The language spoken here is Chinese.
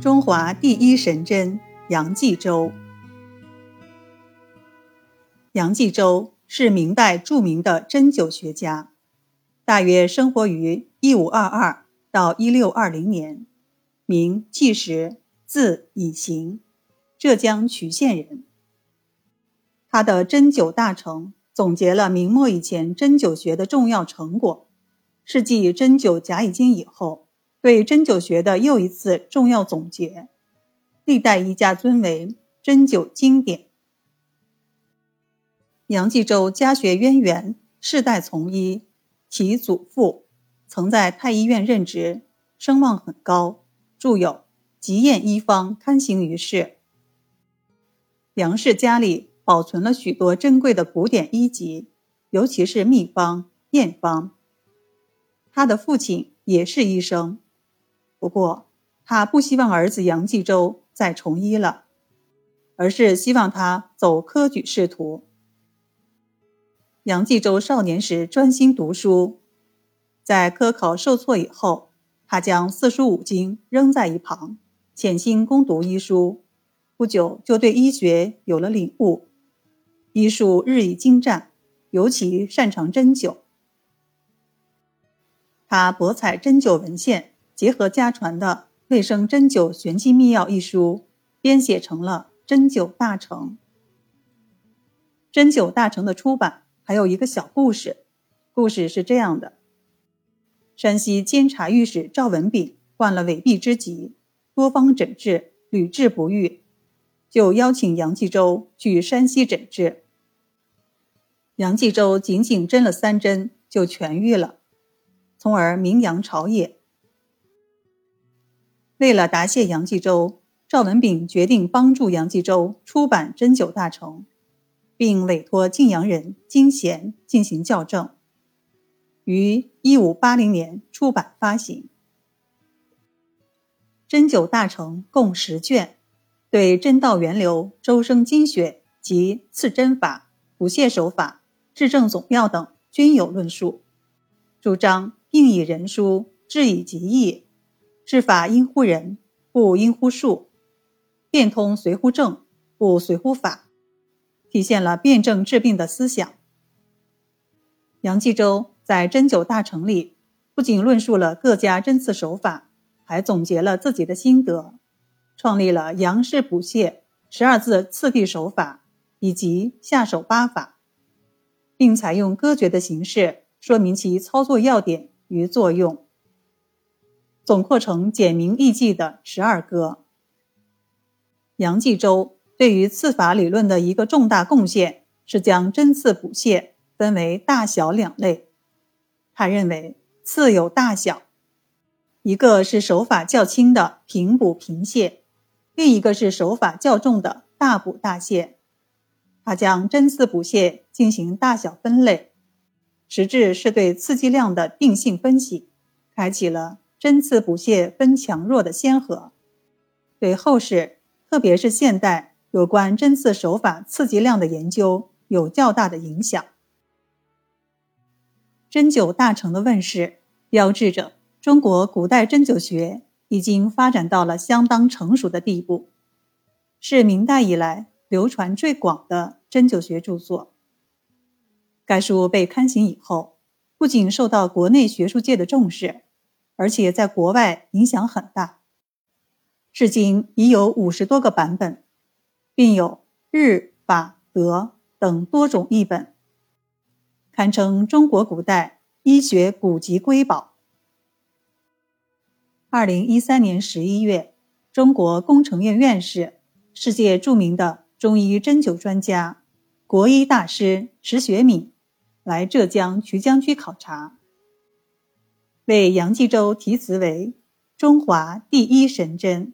中华第一神针杨继洲。杨继洲是明代著名的针灸学家，大约生活于一五二二到一六二零年，名季时，字以行，浙江衢县人。他的《针灸大成》总结了明末以前针灸学的重要成果，是继《针灸甲乙经》以后。对针灸学的又一次重要总结，历代医家尊为针灸经典。杨继洲家学渊源，世代从医，其祖父曾在太医院任职，声望很高，著有《吉验医方》刊行于世。杨氏家里保存了许多珍贵的古典医籍，尤其是秘方、验方。他的父亲也是医生。不过，他不希望儿子杨继洲再从医了，而是希望他走科举仕途。杨继洲少年时专心读书，在科考受挫以后，他将四书五经扔在一旁，潜心攻读医书。不久，就对医学有了领悟，医术日益精湛，尤其擅长针灸。他博采针灸文献。结合家传的《卫生针灸玄机秘要》一书，编写成了《针灸大成》。《针灸大成》的出版还有一个小故事，故事是这样的：山西监察御史赵文炳患了痿痹之疾，多方诊治屡治不愈，就邀请杨继洲去山西诊治。杨继洲仅仅针了三针就痊愈了，从而名扬朝野。为了答谢杨继洲，赵文炳决定帮助杨继洲出版《针灸大成》，并委托晋阳人金贤进行校正，于一五八零年出版发行。《针灸大成》共十卷，对针道源流、周生经血及刺针法、补泻手法、治症总要等均有论述，主张病以人书，治以疾医。治法应乎人，不应乎术；变通随乎症，不随乎法，体现了辨证治病的思想。杨继洲在《针灸大成》里，不仅论述了各家针刺手法，还总结了自己的心得，创立了杨氏补泻十二字刺地手法以及下手八法，并采用歌诀的形式说明其操作要点与作用。总括成简明易记的十二歌。杨继洲对于刺法理论的一个重大贡献是将针刺补泻分为大小两类。他认为刺有大小，一个是手法较轻的平补平泻，另一个是手法较重的大补大泻。他将针刺补泻进行大小分类，实质是对刺激量的定性分析，开启了。针刺补泻分强弱的先河，对后世，特别是现代有关针刺手法刺激量的研究有较大的影响。针灸大成的问世，标志着中国古代针灸学已经发展到了相当成熟的地步，是明代以来流传最广的针灸学著作。该书被刊行以后，不仅受到国内学术界的重视。而且在国外影响很大，至今已有五十多个版本，并有日、法、德等多种译本，堪称中国古代医学古籍瑰宝。二零一三年十一月，中国工程院院士、世界著名的中医针灸专家、国医大师石学敏来浙江衢江区考察。为杨继洲题词为“中华第一神针”。